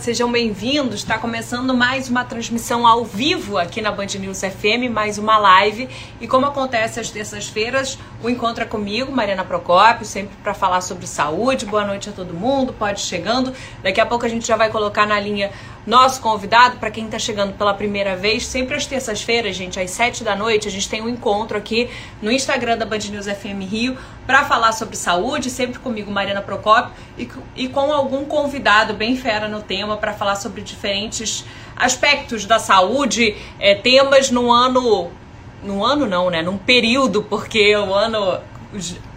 Sejam bem-vindos. Está começando mais uma transmissão ao vivo aqui na Band News FM, mais uma live. E como acontece às terças-feiras, o encontro é comigo, Mariana Procópio, sempre para falar sobre saúde. Boa noite a todo mundo, pode chegando. Daqui a pouco a gente já vai colocar na linha nosso convidado, para quem está chegando pela primeira vez, sempre às terças-feiras, gente, às sete da noite, a gente tem um encontro aqui no Instagram da Band News FM Rio para falar sobre saúde, sempre comigo, Mariana Procópio, e, e com algum convidado bem fera no tema para falar sobre diferentes aspectos da saúde, é, temas no ano. No ano não, né? Num período, porque o ano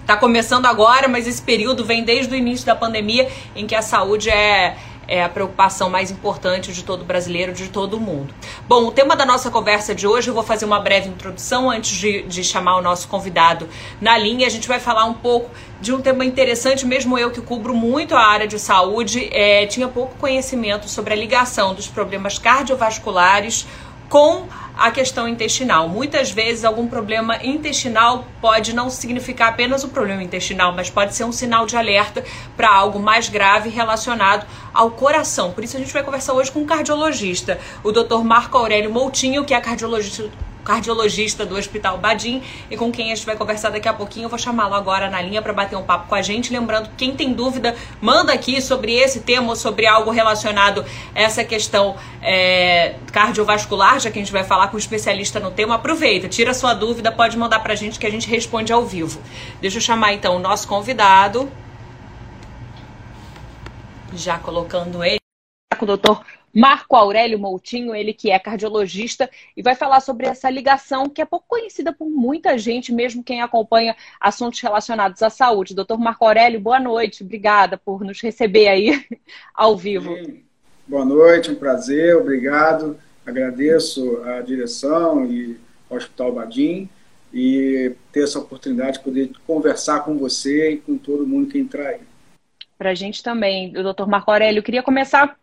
está começando agora, mas esse período vem desde o início da pandemia em que a saúde é é a preocupação mais importante de todo brasileiro, de todo mundo. Bom, o tema da nossa conversa de hoje, eu vou fazer uma breve introdução antes de, de chamar o nosso convidado na linha. A gente vai falar um pouco de um tema interessante, mesmo eu que cubro muito a área de saúde, é, tinha pouco conhecimento sobre a ligação dos problemas cardiovasculares com a questão intestinal. Muitas vezes, algum problema intestinal pode não significar apenas o problema intestinal, mas pode ser um sinal de alerta para algo mais grave relacionado ao coração. Por isso, a gente vai conversar hoje com um cardiologista, o Dr. Marco Aurélio Moutinho, que é cardiologista cardiologista do Hospital Badim e com quem a gente vai conversar daqui a pouquinho. Eu vou chamá-lo agora na linha para bater um papo com a gente. Lembrando, quem tem dúvida, manda aqui sobre esse tema ou sobre algo relacionado a essa questão é, cardiovascular, já que a gente vai falar com um especialista no tema. Aproveita, tira sua dúvida, pode mandar para a gente que a gente responde ao vivo. Deixa eu chamar então o nosso convidado. Já colocando ele. Com o doutor Marco Aurélio Moutinho, ele que é cardiologista, e vai falar sobre essa ligação que é pouco conhecida por muita gente, mesmo quem acompanha assuntos relacionados à saúde. Doutor Marco Aurélio, boa noite, obrigada por nos receber aí ao vivo. Sim. Boa noite, um prazer, obrigado. Agradeço a direção e ao Hospital Badim e ter essa oportunidade de poder conversar com você e com todo mundo que entrar aí. Para a gente também, doutor Marco Aurélio, eu queria começar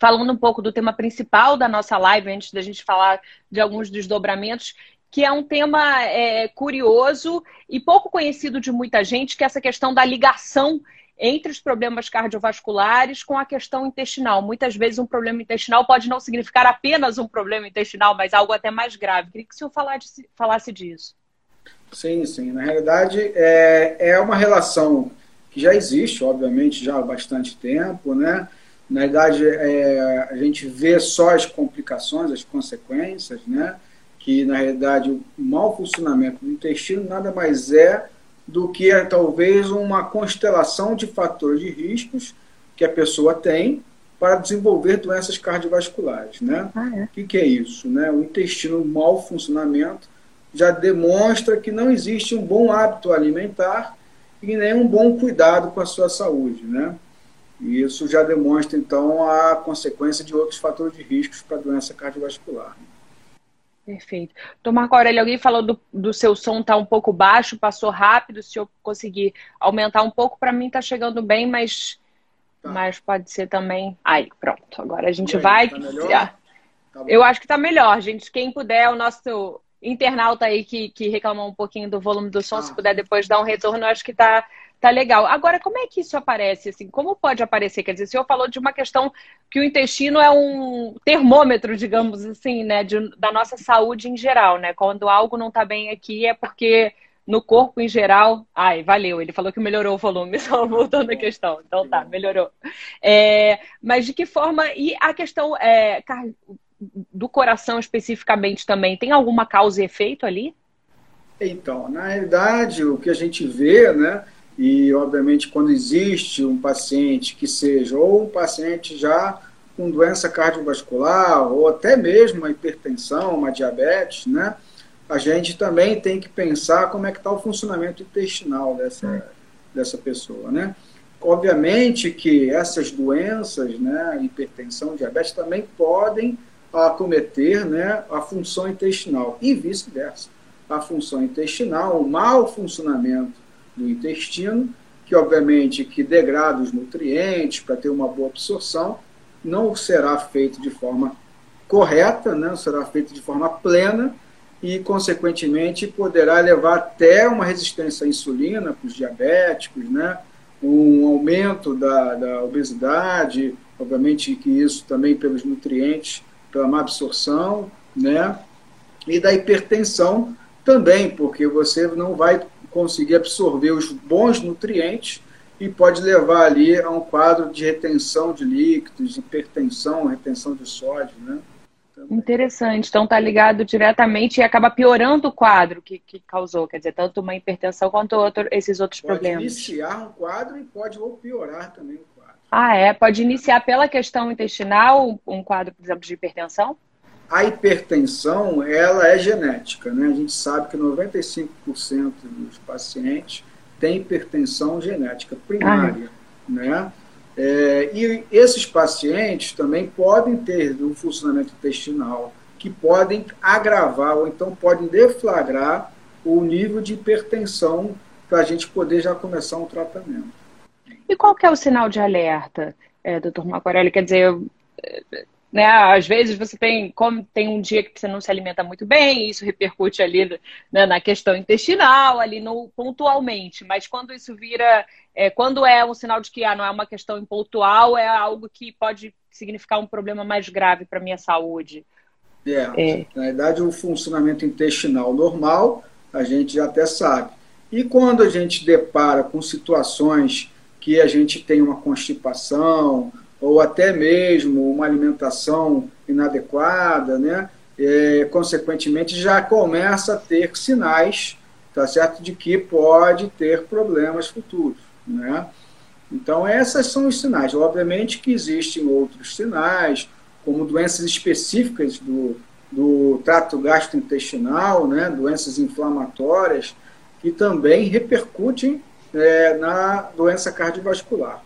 falando um pouco do tema principal da nossa live, antes da gente falar de alguns desdobramentos, que é um tema é, curioso e pouco conhecido de muita gente, que é essa questão da ligação entre os problemas cardiovasculares com a questão intestinal. Muitas vezes um problema intestinal pode não significar apenas um problema intestinal, mas algo até mais grave. Queria que o senhor falasse, falasse disso. Sim, sim. Na realidade, é, é uma relação que já existe, obviamente, já há bastante tempo, né? Na verdade, é, a gente vê só as complicações, as consequências, né? que, na realidade, o mau funcionamento do intestino nada mais é do que, talvez, uma constelação de fatores de riscos que a pessoa tem para desenvolver doenças cardiovasculares. Né? Ah, é. O que, que é isso? Né? O intestino mau funcionamento já demonstra que não existe um bom hábito alimentar e nem um bom cuidado com a sua saúde. Né? E isso já demonstra, então, a consequência de outros fatores de riscos para a doença cardiovascular. Perfeito. Então, Marco Aurélio, alguém falou do, do seu som estar tá um pouco baixo, passou rápido, se eu conseguir aumentar um pouco, para mim está chegando bem, mas, tá. mas pode ser também. Aí, pronto. Agora a gente aí, vai. Tá melhor? Tá eu acho que está melhor, gente. Quem puder, o nosso internauta aí que, que reclamou um pouquinho do volume do som, se tá. puder depois dar um retorno, eu acho que está Tá legal. Agora, como é que isso aparece? Assim, como pode aparecer? Quer dizer, o senhor falou de uma questão que o intestino é um termômetro, digamos assim, né, de, da nossa saúde em geral, né? Quando algo não está bem aqui é porque no corpo em geral. Ai, valeu. Ele falou que melhorou o volume, só voltando a questão. Então tá, melhorou. É, mas de que forma. E a questão é, do coração especificamente também, tem alguma causa e efeito ali? Então, na realidade, o que a gente vê, né? E, obviamente, quando existe um paciente que seja ou um paciente já com doença cardiovascular, ou até mesmo uma hipertensão, uma diabetes, né? A gente também tem que pensar como é que está o funcionamento intestinal dessa, dessa pessoa, né? Obviamente que essas doenças, né, hipertensão, diabetes, também podem acometer né, a função intestinal e vice-versa. A função intestinal, o mau funcionamento do intestino, que obviamente que degrada os nutrientes para ter uma boa absorção, não será feito de forma correta, né? não será feito de forma plena e, consequentemente, poderá levar até uma resistência à insulina para os diabéticos, né? um aumento da, da obesidade obviamente que isso também pelos nutrientes, pela má absorção, né? E da hipertensão também, porque você não vai conseguir absorver os bons nutrientes e pode levar ali a um quadro de retenção de líquidos, hipertensão, retenção de sódio, né? Também. Interessante. Então tá ligado diretamente e acaba piorando o quadro que, que causou, quer dizer, tanto uma hipertensão quanto outro, esses outros pode problemas. Pode iniciar um quadro e pode ou piorar também o quadro. Ah, é? Pode iniciar pela questão intestinal um quadro, por exemplo, de hipertensão? A hipertensão, ela é genética, né? A gente sabe que 95% dos pacientes têm hipertensão genética primária, ah. né? É, e esses pacientes também podem ter um funcionamento intestinal que podem agravar ou então podem deflagrar o nível de hipertensão para a gente poder já começar um tratamento. E qual que é o sinal de alerta, é, doutor Macorelli? Quer dizer, né? Às vezes você tem, como tem um dia que você não se alimenta muito bem, isso repercute ali né, na questão intestinal, ali no pontualmente. Mas quando isso vira, é, quando é um sinal de que ah, não é uma questão pontual, é algo que pode significar um problema mais grave para minha saúde. É, é, na verdade, o funcionamento intestinal normal, a gente já até sabe. E quando a gente depara com situações que a gente tem uma constipação, ou até mesmo uma alimentação inadequada, né? É, consequentemente já começa a ter sinais, tá certo, de que pode ter problemas futuros, né? Então essas são os sinais. Obviamente que existem outros sinais, como doenças específicas do, do trato gastrointestinal, né? Doenças inflamatórias que também repercutem é, na doença cardiovascular,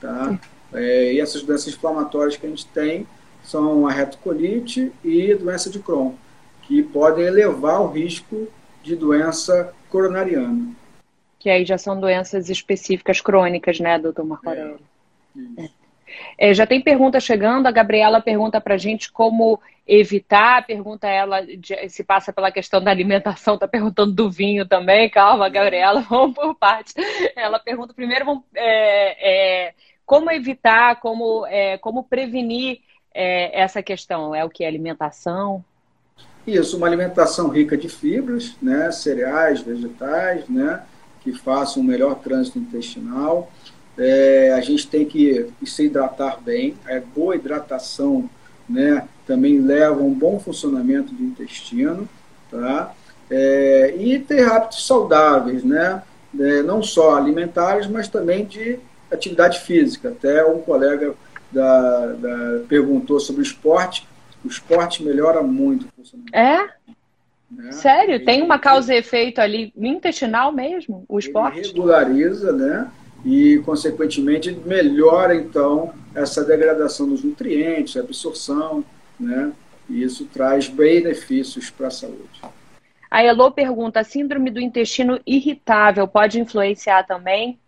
tá? É, e essas doenças inflamatórias que a gente tem são a retocolite e doença de Crohn, que podem elevar o risco de doença coronariana. Que aí já são doenças específicas crônicas, né, doutor Marco é, Aurélio? É. É, já tem pergunta chegando, a Gabriela pergunta para a gente como evitar, pergunta ela de, se passa pela questão da alimentação, está perguntando do vinho também, calma, Gabriela, vamos por partes. Ela pergunta primeiro, é, é, como evitar, como, é, como prevenir é, essa questão? É o que? Alimentação? Isso, uma alimentação rica de fibras, né, cereais, vegetais, né, que façam um melhor trânsito intestinal. É, a gente tem que se hidratar bem. É, boa hidratação né, também leva a um bom funcionamento do intestino. Tá? É, e ter hábitos saudáveis, né? É, não só alimentares, mas também de atividade física. Até um colega da, da, perguntou sobre o esporte. O esporte melhora muito o funcionamento. É? Né? Sério? Ele, Tem uma causa e efeito ali intestinal mesmo, o esporte? regulariza, né? E, consequentemente, melhora, então, essa degradação dos nutrientes, a absorção, né? E isso traz benefícios para a saúde. A Elo pergunta: a síndrome do intestino irritável pode influenciar também?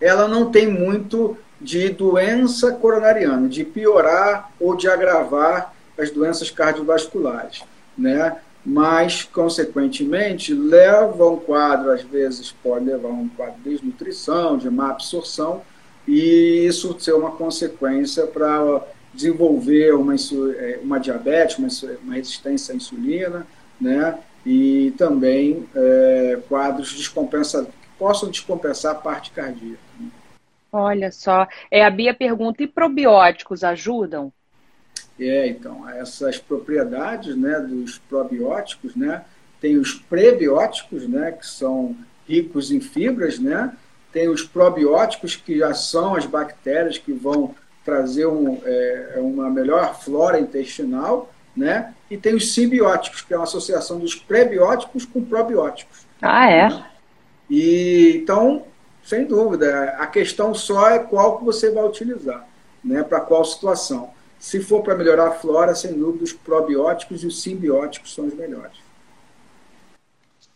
Ela não tem muito de doença coronariana, de piorar ou de agravar as doenças cardiovasculares, né? Mas, consequentemente, leva um quadro, às vezes pode levar um quadro de desnutrição, de má absorção, e isso ser uma consequência para desenvolver uma, é, uma diabetes, uma, uma resistência à insulina, né? E também é, quadros descompensadores possam descompensar a parte cardíaca. Olha só. É, a Bia pergunta: e probióticos ajudam? É, então, essas propriedades né, dos probióticos, né, tem os prebióticos, né, que são ricos em fibras, né, tem os probióticos, que já são as bactérias que vão trazer um, é, uma melhor flora intestinal, né, e tem os simbióticos, que é uma associação dos prebióticos com probióticos. Ah, é? Né? E então, sem dúvida, a questão só é qual que você vai utilizar, né, para qual situação. Se for para melhorar a flora, sem dúvida, os probióticos e os simbióticos são os melhores.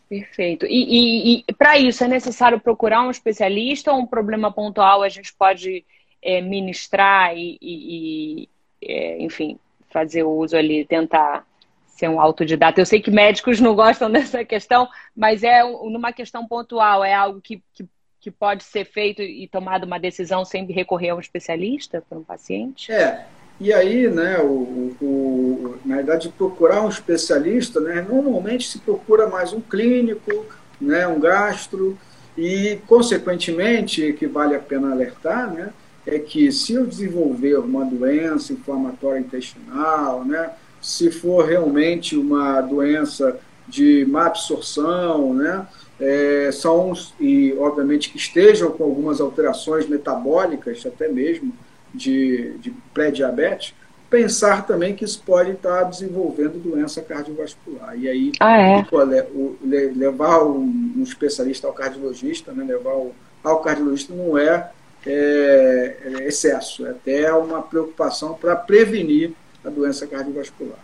Perfeito. E, e, e para isso é necessário procurar um especialista ou um problema pontual a gente pode é, ministrar e, e é, enfim, fazer uso ali, tentar ser um autodidata. Eu sei que médicos não gostam dessa questão, mas é numa questão pontual, é algo que, que que pode ser feito e tomado uma decisão sem recorrer a um especialista para um paciente? É, e aí, né, o, o, na verdade, procurar um especialista, né, normalmente se procura mais um clínico, né, um gastro, e, consequentemente, que vale a pena alertar, né, é que se eu desenvolver uma doença inflamatória intestinal, né, se for realmente uma doença de má absorção, né, é, são, e obviamente que estejam com algumas alterações metabólicas, até mesmo de, de pré-diabetes, pensar também que isso pode estar desenvolvendo doença cardiovascular. E aí, ah, é? o, levar um, um, especialista ao cardiologista, né, levar o, ao cardiologista não é, é, é excesso, é até uma preocupação para prevenir a doença cardiovascular.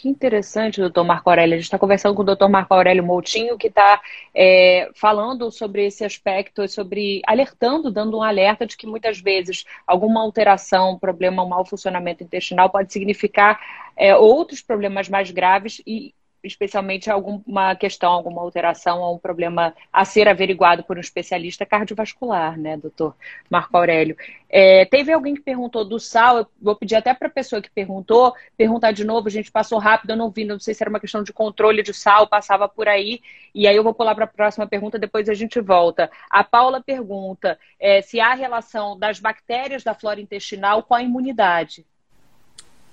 Que interessante, doutor Marco Aurélio. A gente está conversando com o doutor Marco Aurélio Moutinho, que está é, falando sobre esse aspecto, sobre alertando, dando um alerta de que muitas vezes alguma alteração, problema, um mau funcionamento intestinal pode significar é, outros problemas mais graves e especialmente alguma questão, alguma alteração ou um problema a ser averiguado por um especialista cardiovascular, né, doutor Marco Aurélio. É, teve alguém que perguntou do sal, eu vou pedir até para a pessoa que perguntou, perguntar de novo, a gente passou rápido, eu não vi, não sei se era uma questão de controle de sal, passava por aí, e aí eu vou pular para a próxima pergunta, depois a gente volta. A Paula pergunta é, se há relação das bactérias da flora intestinal com a imunidade.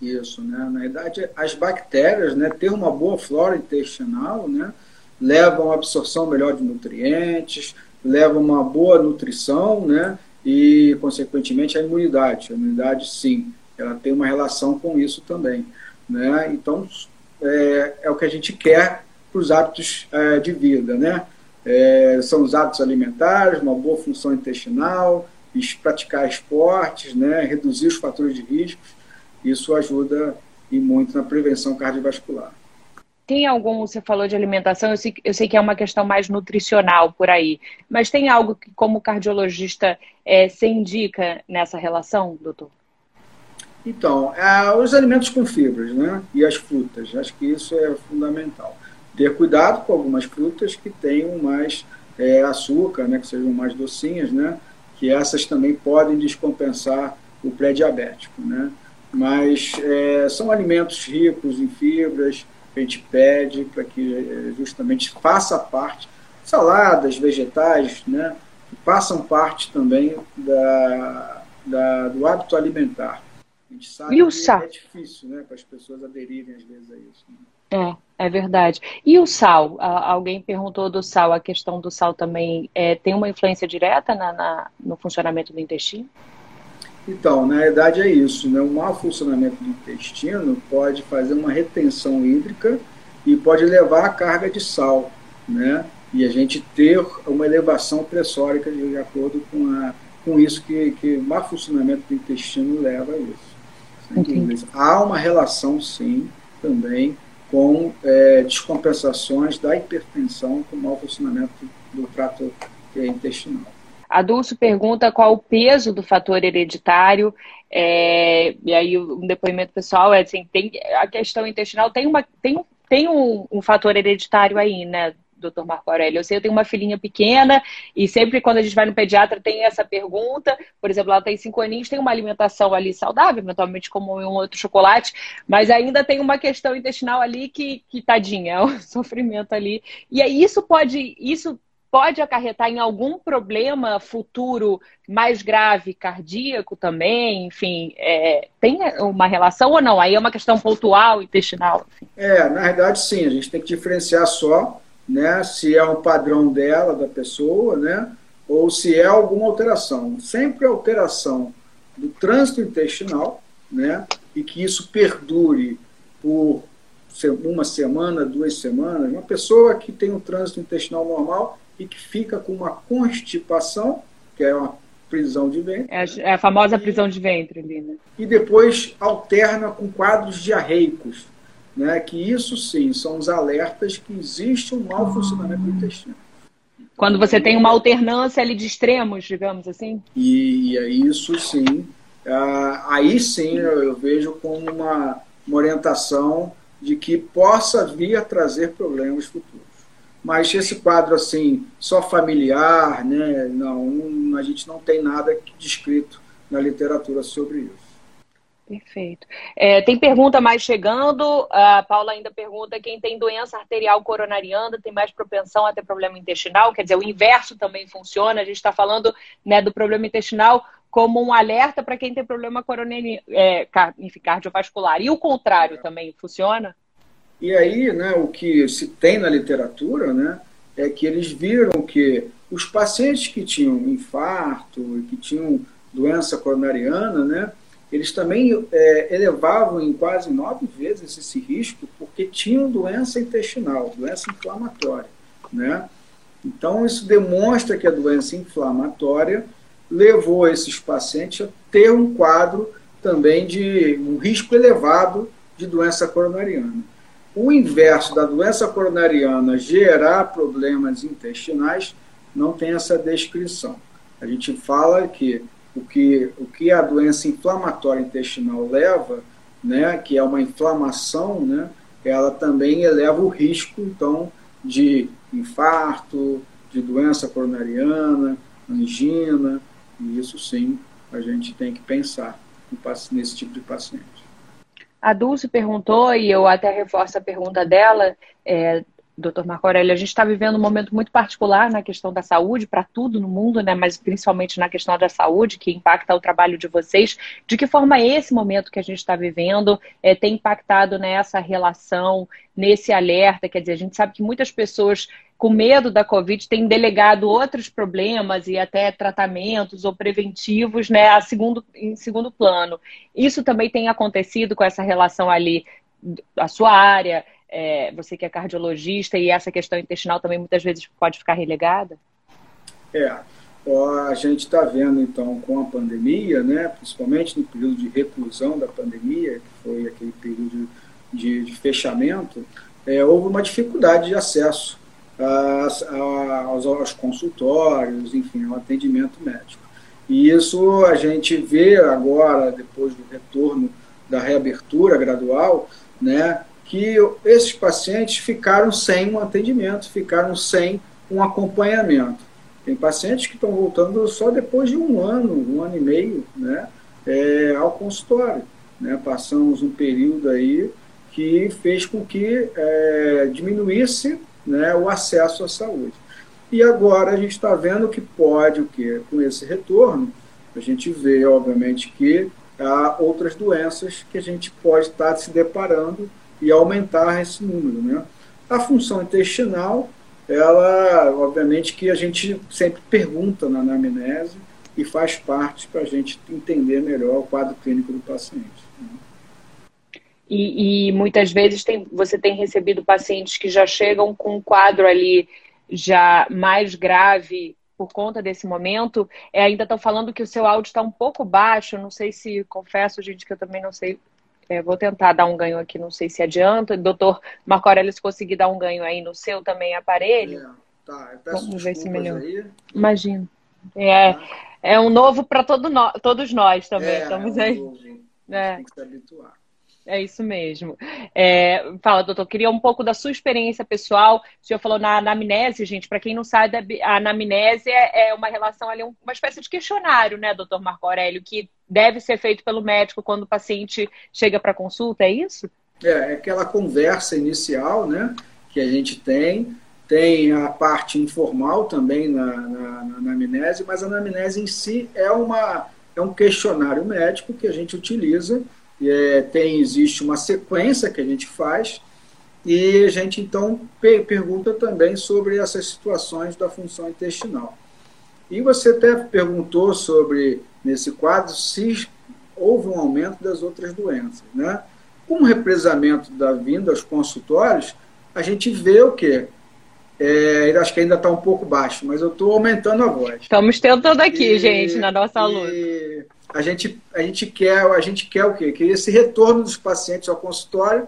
Isso, né? Na verdade, as bactérias, né, ter uma boa flora intestinal, né, levam a absorção melhor de nutrientes, levam uma boa nutrição, né, e consequentemente a imunidade. A imunidade, sim, ela tem uma relação com isso também, né? Então é, é o que a gente quer para os hábitos é, de vida, né? É, são os hábitos alimentares, uma boa função intestinal, praticar esportes, né? Reduzir os fatores de risco isso ajuda e muito na prevenção cardiovascular. Tem algum, você falou de alimentação, eu sei, eu sei que é uma questão mais nutricional por aí, mas tem algo que, como cardiologista, é, você indica nessa relação, doutor? Então, é, os alimentos com fibras, né? E as frutas, acho que isso é fundamental. Ter cuidado com algumas frutas que tenham mais é, açúcar, né? Que sejam mais docinhas, né? Que essas também podem descompensar o pré-diabético, né? Mas é, são alimentos ricos em fibras, a gente pede para que é, justamente faça parte, saladas, vegetais, né, que façam parte também da, da, do hábito alimentar. A gente sabe e o que sal? é difícil né, para as pessoas aderirem às vezes a isso. Né? É, é verdade. E o sal? alguém perguntou do sal, a questão do sal também é, tem uma influência direta na, na, no funcionamento do intestino? Então, na verdade é isso, né? O mau funcionamento do intestino pode fazer uma retenção hídrica e pode levar a carga de sal, né? E a gente ter uma elevação pressórica de acordo com, a, com isso que, que o mau funcionamento do intestino leva a isso. Há uma relação, sim, também com é, descompensações da hipertensão com o mau funcionamento do trato intestinal. A Dulce pergunta qual o peso do fator hereditário. É, e aí um depoimento pessoal é assim, tem, a questão intestinal tem, uma, tem, tem um, um fator hereditário aí, né, doutor Marco Aurélio? Eu sei, eu tenho uma filhinha pequena e sempre quando a gente vai no pediatra tem essa pergunta. Por exemplo, ela tem cinco aninhos, tem uma alimentação ali saudável, eventualmente como um outro chocolate, mas ainda tem uma questão intestinal ali que, que tadinha, é um sofrimento ali. E aí isso pode, isso pode acarretar em algum problema futuro mais grave, cardíaco também, enfim, é, tem uma relação ou não? Aí é uma questão pontual, intestinal. Enfim. É, na verdade sim, a gente tem que diferenciar só, né, se é um padrão dela, da pessoa, né, ou se é alguma alteração. Sempre alteração do trânsito intestinal, né, e que isso perdure por uma semana, duas semanas. Uma pessoa que tem um trânsito intestinal normal, e que fica com uma constipação, que é uma prisão de ventre. É a, é a famosa e, prisão de ventre ali, né? E depois alterna com quadros diarreicos, né? Que isso sim são os alertas que existe um mau funcionamento do intestino. Quando você tem uma alternância ali de extremos, digamos assim? E, e é isso sim. Uh, aí sim eu, eu vejo como uma, uma orientação de que possa vir a trazer problemas futuros mas esse quadro assim, só familiar, né, não, a gente não tem nada descrito na literatura sobre isso. Perfeito. É, tem pergunta mais chegando. A Paula ainda pergunta: quem tem doença arterial coronariana tem mais propensão a ter problema intestinal? Quer dizer, o inverso também funciona. A gente está falando né, do problema intestinal como um alerta para quem tem problema coronariano, é, cardiovascular. E o contrário também funciona? E aí, né, o que se tem na literatura, né, é que eles viram que os pacientes que tinham infarto e que tinham doença coronariana, né, eles também é, elevavam em quase nove vezes esse risco porque tinham doença intestinal, doença inflamatória, né? Então isso demonstra que a doença inflamatória levou esses pacientes a ter um quadro também de um risco elevado de doença coronariana. O inverso da doença coronariana gerar problemas intestinais não tem essa descrição. A gente fala que o que, o que a doença inflamatória intestinal leva, né, que é uma inflamação, né, ela também eleva o risco, então, de infarto, de doença coronariana, angina, e isso sim a gente tem que pensar nesse tipo de paciente. A Dulce perguntou, e eu até reforço a pergunta dela, é, doutor Marco Aurélio, a gente está vivendo um momento muito particular na questão da saúde, para tudo no mundo, né? mas principalmente na questão da saúde, que impacta o trabalho de vocês. De que forma esse momento que a gente está vivendo é, tem impactado nessa relação, nesse alerta? Quer dizer, a gente sabe que muitas pessoas com medo da Covid têm delegado outros problemas e até tratamentos ou preventivos né, a segundo, em segundo plano. Isso também tem acontecido com essa relação ali, a sua área, é, você que é cardiologista, e essa questão intestinal também muitas vezes pode ficar relegada? É, a gente está vendo então com a pandemia, né, principalmente no período de reclusão da pandemia, que foi aquele período de, de fechamento, é, houve uma dificuldade de acesso aos, aos consultórios, enfim, ao atendimento médico. E isso a gente vê agora, depois do retorno da reabertura gradual, né, que esses pacientes ficaram sem um atendimento, ficaram sem um acompanhamento. Tem pacientes que estão voltando só depois de um ano, um ano e meio, né, é, ao consultório. Né? Passamos um período aí que fez com que é, diminuísse né, o acesso à saúde. E agora a gente está vendo que pode, o que com esse retorno, a gente vê, obviamente, que há outras doenças que a gente pode estar se deparando e aumentar esse número. Né? A função intestinal, ela, obviamente, que a gente sempre pergunta na anamnese e faz parte para a gente entender melhor o quadro clínico do paciente. E, e, muitas vezes tem, você tem recebido pacientes que já chegam com um quadro ali já mais grave por conta desse momento. É, ainda estão falando que o seu áudio está um pouco baixo. Não sei se, confesso, gente, que eu também não sei é, vou tentar dar um ganho aqui, não sei se adianta. Doutor Marco Aurélio, se conseguir dar um ganho aí no seu também aparelho. É, tá, Vamos ver se melhor. Imagina. É, tá. é um novo para todo no, todos nós também. É, Estamos é um aí. Novo. É. Tem que se habituar. É isso mesmo. É, fala, doutor, queria um pouco da sua experiência pessoal. O senhor falou na anamnese, gente, para quem não sabe, a anamnese é, é uma relação ali, uma espécie de questionário, né, doutor Marco Aurélio, que deve ser feito pelo médico quando o paciente chega para consulta, é isso? É, é aquela conversa inicial, né, que a gente tem. Tem a parte informal também na, na, na anamnese, mas a anamnese em si é, uma, é um questionário médico que a gente utiliza é, tem, existe uma sequência que a gente faz e a gente então pergunta também sobre essas situações da função intestinal. E você até perguntou sobre, nesse quadro, se houve um aumento das outras doenças. Né? Com o represamento da vinda aos consultórios, a gente vê o quê? É, acho que ainda está um pouco baixo, mas eu estou aumentando a voz. Estamos tentando aqui, e, gente, na nossa luta a gente, a gente quer a gente quer o quê? Que esse retorno dos pacientes ao consultório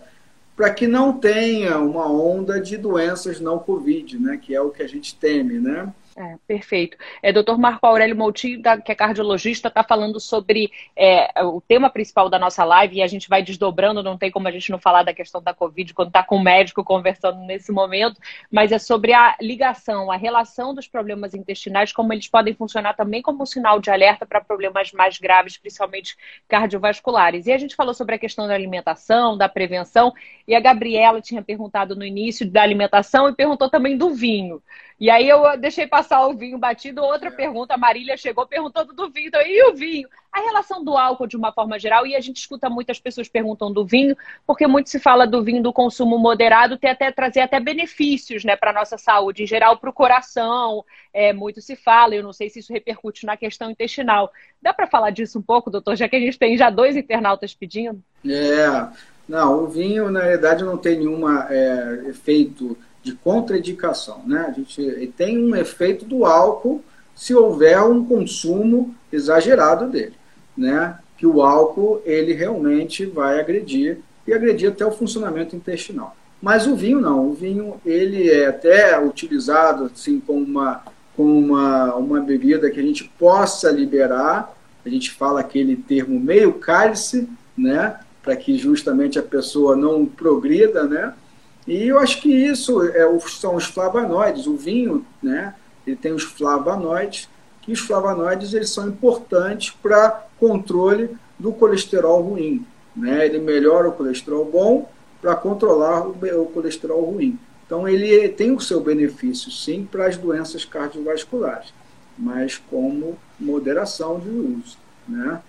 para que não tenha uma onda de doenças não Covid, né? Que é o que a gente teme, né? É, perfeito. É, doutor Marco Aurélio Moutinho, da, que é cardiologista, está falando sobre é, o tema principal da nossa live e a gente vai desdobrando, não tem como a gente não falar da questão da Covid quando está com o médico conversando nesse momento, mas é sobre a ligação, a relação dos problemas intestinais, como eles podem funcionar também como um sinal de alerta para problemas mais graves, principalmente cardiovasculares. E a gente falou sobre a questão da alimentação, da prevenção, e a Gabriela tinha perguntado no início da alimentação e perguntou também do vinho. E aí eu deixei passar o vinho batido. Outra pergunta, a Marília chegou perguntando do vinho. Então, e o vinho? A relação do álcool de uma forma geral, e a gente escuta muitas pessoas perguntando do vinho, porque muito se fala do vinho do consumo moderado ter até trazer até benefícios né, para nossa saúde, em geral para o coração. É, muito se fala, eu não sei se isso repercute na questão intestinal. Dá para falar disso um pouco, doutor, já que a gente tem já dois internautas pedindo? É, não, o vinho, na verdade, não tem nenhum é, efeito de contraindicação. Né? A gente tem um efeito do álcool se houver um consumo exagerado dele. Né? Que o álcool ele realmente vai agredir e agredir até o funcionamento intestinal. Mas o vinho não, o vinho ele é até utilizado assim como uma, como uma, uma bebida que a gente possa liberar, a gente fala aquele termo meio cálice, né, para que justamente a pessoa não progrida, né, e eu acho que isso é, são os flavonoides. O vinho, né, ele tem os flavonoides, que os flavonoides eles são importantes para controle do colesterol ruim. Né? Ele melhora o colesterol bom para controlar o, o colesterol ruim. Então ele tem o seu benefício, sim, para as doenças cardiovasculares, mas como moderação de uso. Né?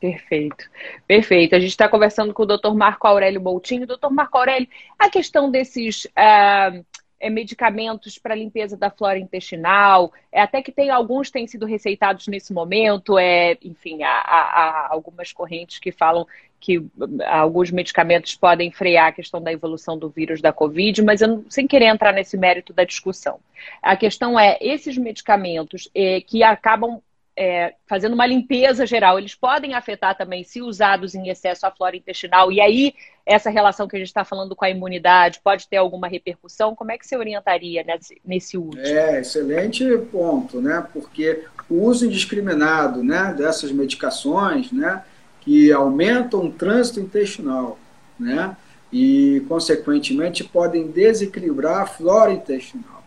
Perfeito, perfeito. A gente está conversando com o Dr. Marco Aurélio Boltinho. Doutor Marco Aurélio, a questão desses uh, medicamentos para limpeza da flora intestinal, é, até que tem alguns têm sido receitados nesse momento, é, enfim, há, há, algumas correntes que falam que alguns medicamentos podem frear a questão da evolução do vírus da Covid, mas eu, sem querer entrar nesse mérito da discussão. A questão é, esses medicamentos eh, que acabam é, fazendo uma limpeza geral, eles podem afetar também, se usados em excesso, a flora intestinal. E aí, essa relação que a gente está falando com a imunidade pode ter alguma repercussão? Como é que você orientaria nesse, nesse uso? É, excelente ponto, né? Porque o uso indiscriminado né, dessas medicações, né, que aumentam o trânsito intestinal, né? E, consequentemente, podem desequilibrar a flora intestinal.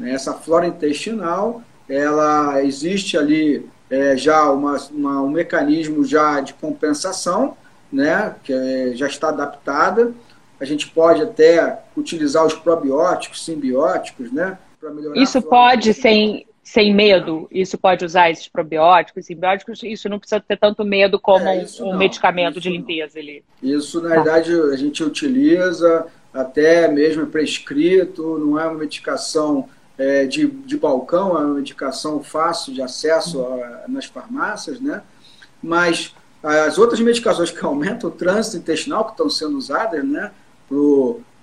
Essa flora intestinal ela existe ali é, já uma, uma, um mecanismo já de compensação, né, que é, já está adaptada. A gente pode até utilizar os probióticos, simbióticos, né, para melhorar. Isso pode sem sem medo, isso pode usar esses probióticos, simbióticos, isso não precisa ter tanto medo como é, um, um medicamento de limpeza ali. Isso, na tá. verdade, a gente utiliza até mesmo prescrito, não é uma medicação é, de, de balcão, é uma medicação fácil de acesso a, nas farmácias, né? mas as outras medicações que aumentam o trânsito intestinal, que estão sendo usadas né, para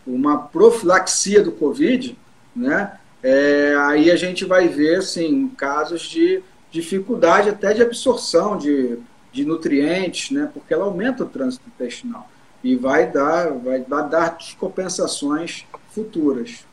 uma profilaxia do Covid, né, é, aí a gente vai ver assim, casos de dificuldade até de absorção de, de nutrientes, né, porque ela aumenta o trânsito intestinal e vai dar, vai dar descompensações futuras.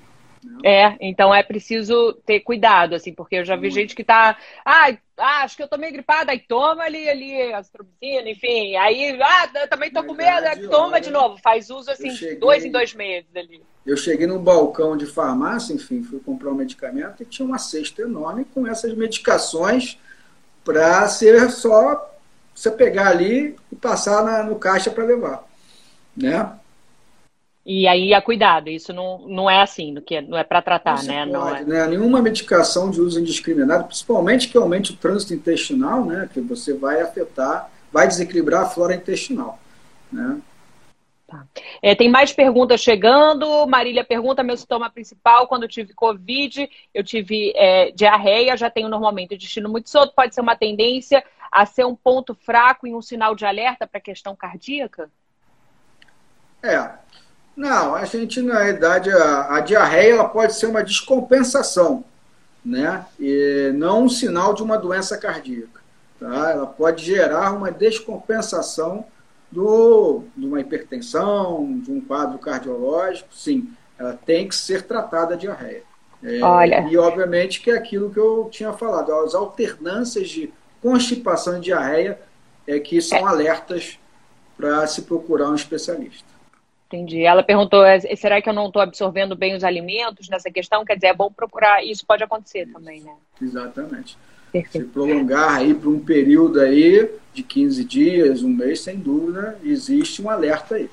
É, então é preciso ter cuidado, assim, porque eu já vi gente que tá. Ah, acho que eu tô meio gripada, aí toma ali, ali, astromicina, enfim. Aí, ah, eu também tô com medo, aí toma olha, de novo. Faz uso, assim, cheguei, dois em dois meses ali. Eu cheguei num balcão de farmácia, enfim, fui comprar um medicamento e tinha uma cesta enorme com essas medicações para ser só você pegar ali e passar na, no caixa para levar, né? E aí a cuidado, isso não, não é assim, que é, não é para tratar, né? Pode, não é... né? Nenhuma medicação de uso indiscriminado, principalmente que aumente o trânsito intestinal, né? Que você vai afetar, vai desequilibrar a flora intestinal, né? Tá. É, tem mais perguntas chegando. Marília pergunta: meu sintoma principal quando eu tive Covid, eu tive é, diarreia, já tenho normalmente o intestino muito solto, pode ser uma tendência a ser um ponto fraco e um sinal de alerta para a questão cardíaca? É, não, a gente, na realidade, a, a diarreia ela pode ser uma descompensação, né? E não um sinal de uma doença cardíaca. Tá? Ela pode gerar uma descompensação do, de uma hipertensão, de um quadro cardiológico, sim. Ela tem que ser tratada a diarreia. É, Olha. E, obviamente, que é aquilo que eu tinha falado, as alternâncias de constipação e diarreia é que são é. alertas para se procurar um especialista. Entendi. Ela perguntou: é, será que eu não estou absorvendo bem os alimentos nessa questão? Quer dizer, é bom procurar. Isso pode acontecer também, né? Exatamente. Perfeito. Se prolongar aí para um período aí de 15 dias, um mês, sem dúvida, existe um alerta aí.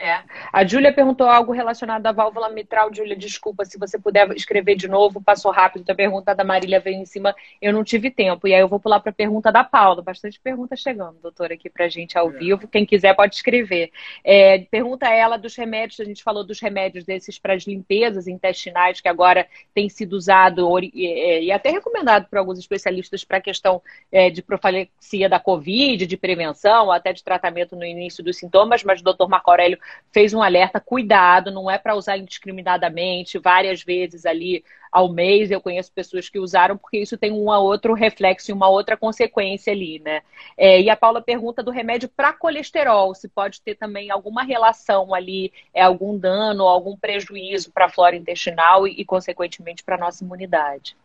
É. A Júlia perguntou algo relacionado à válvula mitral. Júlia, desculpa, se você puder escrever de novo, passou rápido. A pergunta da Marília veio em cima, eu não tive tempo. E aí eu vou pular para a pergunta da Paula. Bastante pergunta chegando, doutora, aqui para a gente ao é. vivo. Quem quiser pode escrever. É, pergunta ela dos remédios, a gente falou dos remédios desses para as limpezas intestinais, que agora tem sido usado e, e até recomendado por alguns especialistas para a questão é, de profilaxia da Covid, de prevenção, até de tratamento no início dos sintomas, mas o doutor Marco Aurélio fez um alerta, cuidado, não é para usar indiscriminadamente, várias vezes ali ao mês. Eu conheço pessoas que usaram porque isso tem um outro reflexo e uma outra consequência ali, né? É, e a Paula pergunta do remédio para colesterol, se pode ter também alguma relação ali, é algum dano, algum prejuízo para a flora intestinal e, e consequentemente, para a nossa imunidade.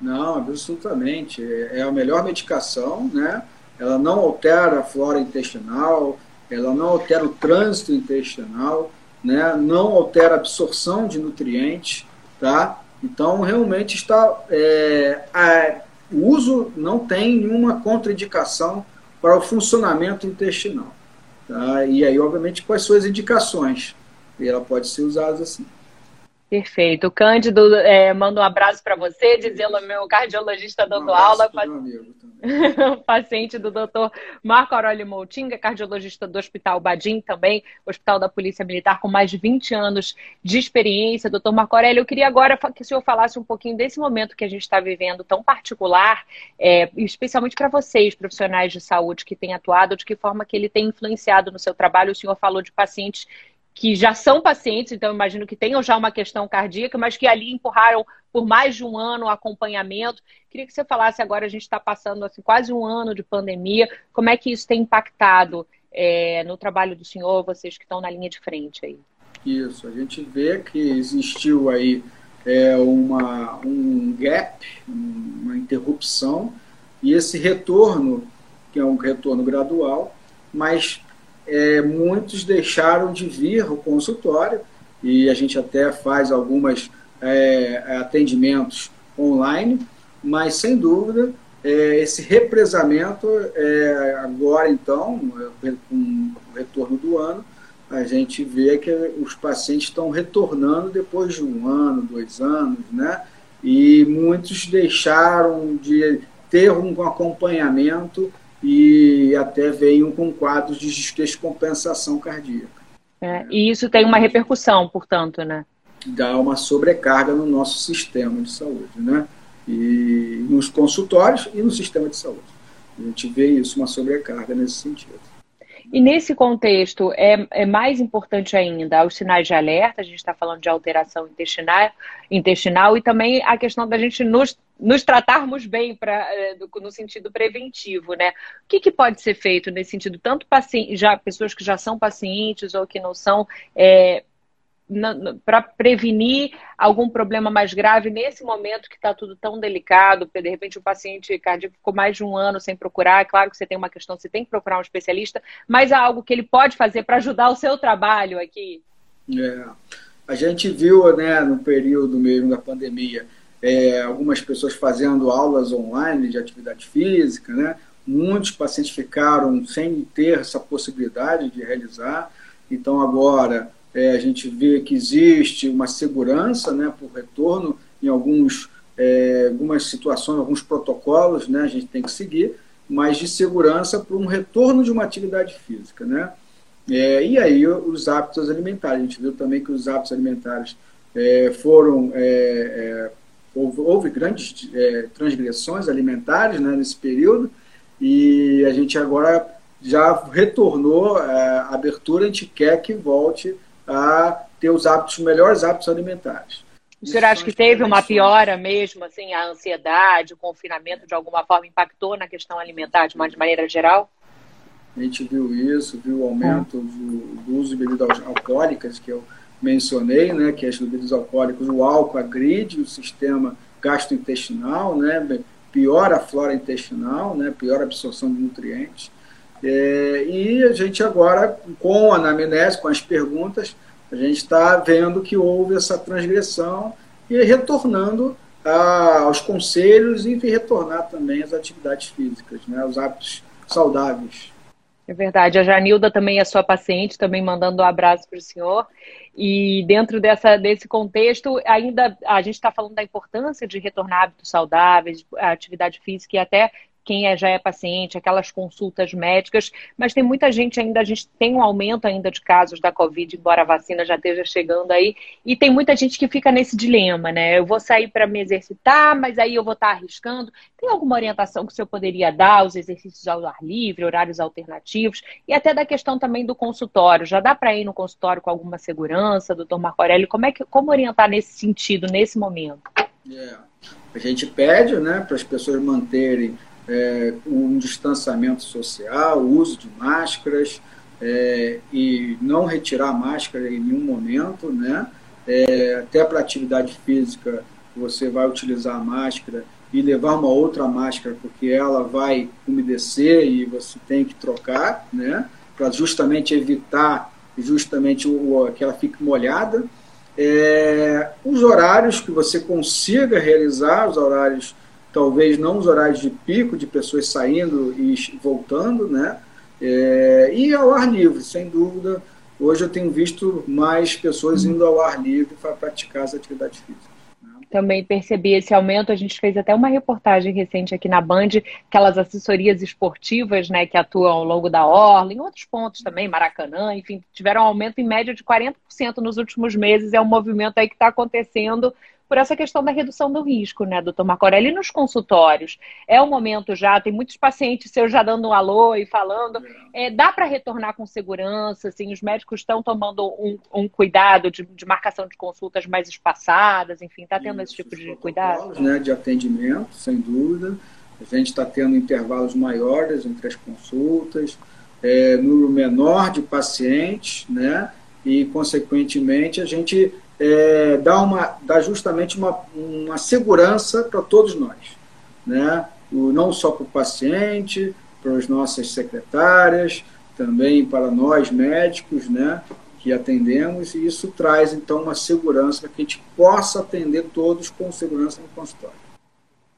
Não, absolutamente. É a melhor medicação, né? Ela não altera a flora intestinal, ela não altera o trânsito intestinal, né? não altera a absorção de nutrientes, tá? Então, realmente está. É, a, o uso não tem nenhuma contraindicação para o funcionamento intestinal. Tá? E aí, obviamente, quais as indicações? E ela pode ser usada assim. Perfeito. O Cândido é, manda um abraço para você, dizendo meu cardiologista dando um aula. paciente do doutor Marco Aurélio Moutinga, cardiologista do Hospital Badim também, Hospital da Polícia Militar, com mais de 20 anos de experiência. Doutor Marco Aurélio, eu queria agora que o senhor falasse um pouquinho desse momento que a gente está vivendo tão particular, é, especialmente para vocês, profissionais de saúde que têm atuado, de que forma que ele tem influenciado no seu trabalho. O senhor falou de pacientes que já são pacientes, então imagino que tenham já uma questão cardíaca, mas que ali empurraram por mais de um ano o acompanhamento. Queria que você falasse agora, a gente está passando assim, quase um ano de pandemia, como é que isso tem impactado é, no trabalho do senhor, vocês que estão na linha de frente aí? Isso, a gente vê que existiu aí é, uma, um gap, uma interrupção, e esse retorno, que é um retorno gradual, mas é, muitos deixaram de vir ao consultório e a gente até faz alguns é, atendimentos online, mas sem dúvida é, esse represamento é, agora então, com o retorno do ano, a gente vê que os pacientes estão retornando depois de um ano, dois anos, né? E muitos deixaram de ter um acompanhamento e até venham com quadros de descompensação cardíaca. É, e isso tem uma repercussão, portanto, né? Dá uma sobrecarga no nosso sistema de saúde, né? E nos consultórios e no sistema de saúde. A gente vê isso, uma sobrecarga nesse sentido. E nesse contexto, é, é mais importante ainda os sinais de alerta, a gente está falando de alteração intestinal, intestinal e também a questão da gente nos nos tratarmos bem pra, é, no sentido preventivo, né? O que, que pode ser feito nesse sentido? Tanto já pessoas que já são pacientes ou que não são, é, para prevenir algum problema mais grave nesse momento que está tudo tão delicado, de repente o paciente cardíaco ficou mais de um ano sem procurar, é claro que você tem uma questão, você tem que procurar um especialista, mas há algo que ele pode fazer para ajudar o seu trabalho aqui? É. A gente viu, né, no período mesmo da pandemia, é, algumas pessoas fazendo aulas online de atividade física, né? Muitos pacientes ficaram sem ter essa possibilidade de realizar. Então, agora é, a gente vê que existe uma segurança né, por retorno em alguns, é, algumas situações, alguns protocolos, né, a gente tem que seguir, mas de segurança para um retorno de uma atividade física. Né? É, e aí os hábitos alimentares. A gente viu também que os hábitos alimentares é, foram é, é, houve, houve grandes transgressões alimentares né, nesse período e a gente agora já retornou a abertura, a gente quer que volte a ter os hábitos, melhores hábitos alimentares. O senhor acha que teve uma piora mesmo, assim, a ansiedade, o confinamento de alguma forma impactou na questão alimentar de, uma, de maneira geral? A gente viu isso, viu o aumento do, do uso de bebidas alcoólicas, que o mencionei, né, que as bebidas alcoólicas, o álcool agride o sistema gastrointestinal, né, piora a flora intestinal, né, piora a absorção de nutrientes. É, e a gente agora, com a anamnese, com as perguntas, a gente está vendo que houve essa transgressão e retornando a, aos conselhos e retornar também às atividades físicas, né, aos hábitos saudáveis. É verdade. A Janilda também é sua paciente, também mandando um abraço para o senhor. E dentro dessa, desse contexto, ainda a gente está falando da importância de retornar hábitos saudáveis, atividade física e até quem é, já é paciente, aquelas consultas médicas, mas tem muita gente ainda, a gente tem um aumento ainda de casos da Covid, embora a vacina já esteja chegando aí, e tem muita gente que fica nesse dilema, né? Eu vou sair para me exercitar, mas aí eu vou estar tá arriscando. Tem alguma orientação que o senhor poderia dar, os exercícios ao ar livre, horários alternativos, e até da questão também do consultório? Já dá para ir no consultório com alguma segurança, doutor Marco Aurélio? Como, é que, como orientar nesse sentido, nesse momento? É. A gente pede né, para as pessoas manterem é, um distanciamento social, o uso de máscaras é, e não retirar a máscara em nenhum momento, né? É, até para atividade física você vai utilizar a máscara e levar uma outra máscara porque ela vai umedecer e você tem que trocar, né? Para justamente evitar justamente o, que ela fique molhada. É, os horários que você consiga realizar, os horários talvez não os horários de pico de pessoas saindo e voltando, né? É, e ao ar livre, sem dúvida. Hoje eu tenho visto mais pessoas indo ao ar livre para praticar as atividades físicas. Né? Também percebi esse aumento. A gente fez até uma reportagem recente aqui na Band, aquelas assessorias esportivas, né, que atuam ao longo da orla, em outros pontos também, Maracanã, enfim, tiveram um aumento em média de 40% nos últimos meses. É um movimento aí que está acontecendo por essa questão da redução do risco, né, doutor Marco Aurélio? E nos consultórios, é o momento já, tem muitos pacientes seus já dando um alô e falando, é, dá para retornar com segurança, assim, os médicos estão tomando um, um cuidado de, de, marcação de consultas mais espaçadas, enfim, está tendo Isso, esse tipo de cuidado? Né, de atendimento, sem dúvida, a gente está tendo intervalos maiores entre as consultas, é, número menor de pacientes, né, e, consequentemente, a gente é, dá, uma, dá justamente uma, uma segurança para todos nós, né? O, não só para o paciente, para as nossas secretárias, também para nós médicos, né? Que atendemos, e isso traz então uma segurança para que a gente possa atender todos com segurança no consultório.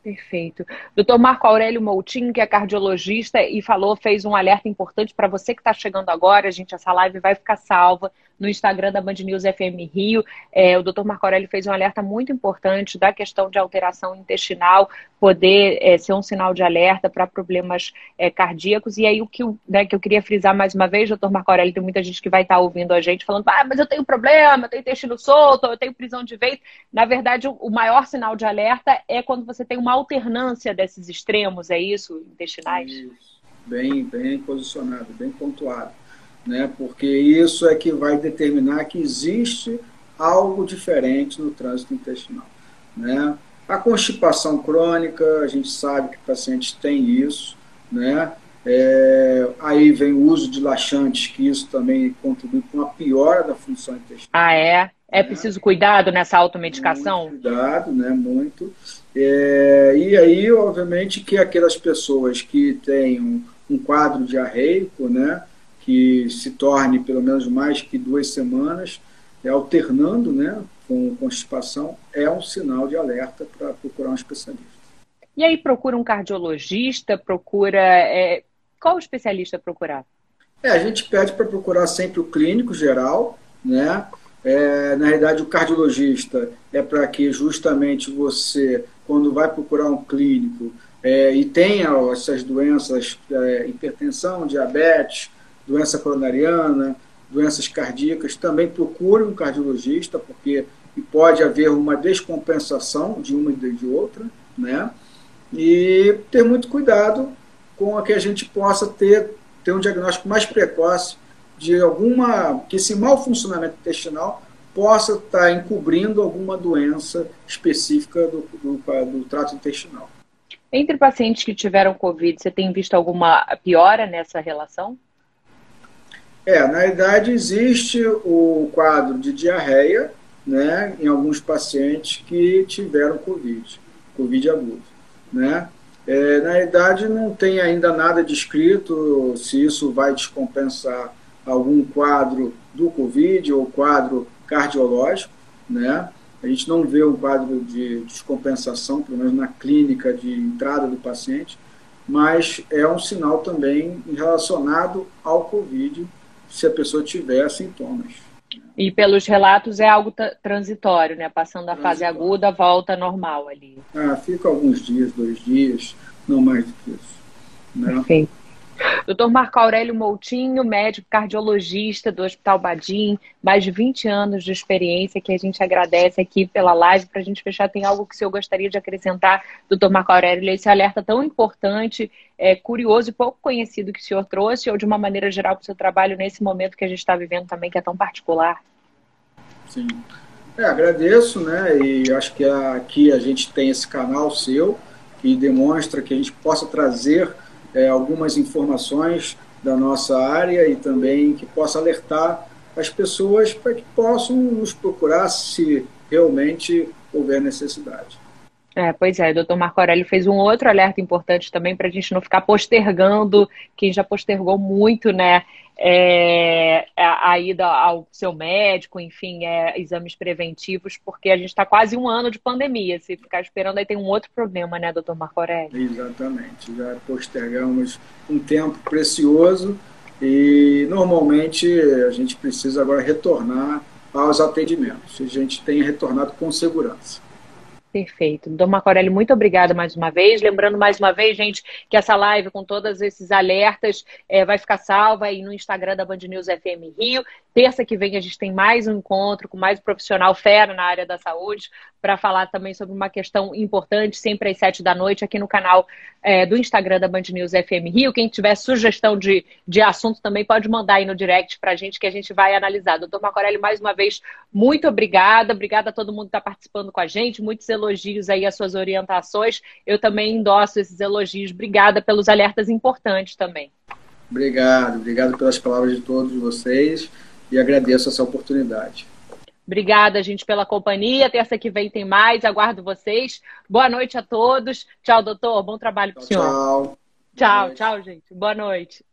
Perfeito. Doutor Marco Aurélio Moutinho, que é cardiologista e falou, fez um alerta importante para você que está chegando agora. Gente, essa live vai ficar salva no Instagram da Band News FM Rio. É, o doutor Marco Aurélio fez um alerta muito importante da questão de alteração intestinal poder é, ser um sinal de alerta para problemas é, cardíacos. E aí o que, né, que eu queria frisar mais uma vez, doutor Marco Aurélio, tem muita gente que vai estar tá ouvindo a gente falando, ah, mas eu tenho problema, eu tenho intestino solto, eu tenho prisão de ventre. Na verdade, o, maior sinal de alerta é quando você tem uma alternância desses extremos, é isso, intestinais? Isso. Bem, bem posicionado, bem pontuado né? porque isso é que vai determinar que existe algo diferente no trânsito intestinal. Né? A constipação crônica, a gente sabe que pacientes têm isso, né? É, aí vem o uso de laxantes, que isso também contribui com a piora da função intestinal. Ah, é? É né? preciso cuidado nessa automedicação? Muito cuidado, né? Muito. É, e aí, obviamente, que aquelas pessoas que têm um, um quadro diarreico, né? Que se torne pelo menos mais que duas semanas, é, alternando né, com constipação, é um sinal de alerta para procurar um especialista. E aí procura um cardiologista, procura. É... Qual especialista procurar? É, a gente pede para procurar sempre o clínico geral, né? É, na realidade, o cardiologista é para que justamente você, quando vai procurar um clínico é, e tenha essas doenças, é, hipertensão, diabetes, doença coronariana, doenças cardíacas, também procure um cardiologista, porque pode haver uma descompensação de uma e de outra, né? E ter muito cuidado com a que a gente possa ter, ter um diagnóstico mais precoce de alguma, que esse mau funcionamento intestinal possa estar encobrindo alguma doença específica do, do, do trato intestinal. Entre pacientes que tiveram Covid, você tem visto alguma piora nessa relação? É, na realidade existe o quadro de diarreia, né, em alguns pacientes que tiveram Covid, Covid agudo, né? É, na realidade não tem ainda nada descrito se isso vai descompensar algum quadro do Covid ou quadro cardiológico, né? A gente não vê um quadro de descompensação, pelo menos na clínica de entrada do paciente, mas é um sinal também relacionado ao Covid, se a pessoa tiver sintomas. E pelos relatos é algo transitório, né? Passando a fase aguda, volta normal ali. Ah, fica alguns dias, dois dias, não mais do que isso. Né? Perfeito. Doutor Marco Aurélio Moutinho, médico cardiologista do Hospital Badim, mais de 20 anos de experiência, que a gente agradece aqui pela live. Para a gente fechar, tem algo que o senhor gostaria de acrescentar, doutor Marco Aurélio, esse alerta tão importante, é, curioso e pouco conhecido que o senhor trouxe, ou de uma maneira geral para o seu trabalho nesse momento que a gente está vivendo também, que é tão particular? Sim. É, agradeço, né? E acho que aqui a gente tem esse canal seu que demonstra que a gente possa trazer é, algumas informações da nossa área e também que possa alertar as pessoas para que possam nos procurar se realmente houver necessidade. É, pois é, o doutor Marco Aurélio fez um outro alerta importante também para a gente não ficar postergando, quem já postergou muito, né, é, a, ida ao seu médico, enfim, é, exames preventivos, porque a gente está quase um ano de pandemia. Se ficar esperando, aí tem um outro problema, né, doutor Marco Aurélio? Exatamente. Já postergamos um tempo precioso e normalmente a gente precisa agora retornar aos atendimentos. A gente tem retornado com segurança. Perfeito. Dom Marco Aurélio, muito obrigada mais uma vez. Lembrando mais uma vez, gente, que essa live com todos esses alertas é, vai ficar salva aí no Instagram da Band News FM Rio. Terça que vem a gente tem mais um encontro com mais um profissional fera na área da saúde para falar também sobre uma questão importante, sempre às sete da noite, aqui no canal é, do Instagram da Band News FM Rio. Quem tiver sugestão de, de assunto também pode mandar aí no direct para a gente que a gente vai analisar. Doutor Marco Aurélio, mais uma vez, muito obrigada. Obrigada a todo mundo que está participando com a gente. Muitos elogios aí, as suas orientações. Eu também endosso esses elogios. Obrigada pelos alertas importantes também. Obrigado, obrigado pelas palavras de todos vocês e agradeço essa oportunidade. Obrigada, gente, pela companhia. Terça que vem tem mais. Aguardo vocês. Boa noite a todos. Tchau, doutor. Bom trabalho para o senhor. Tchau. Tchau, tchau, gente. Boa noite.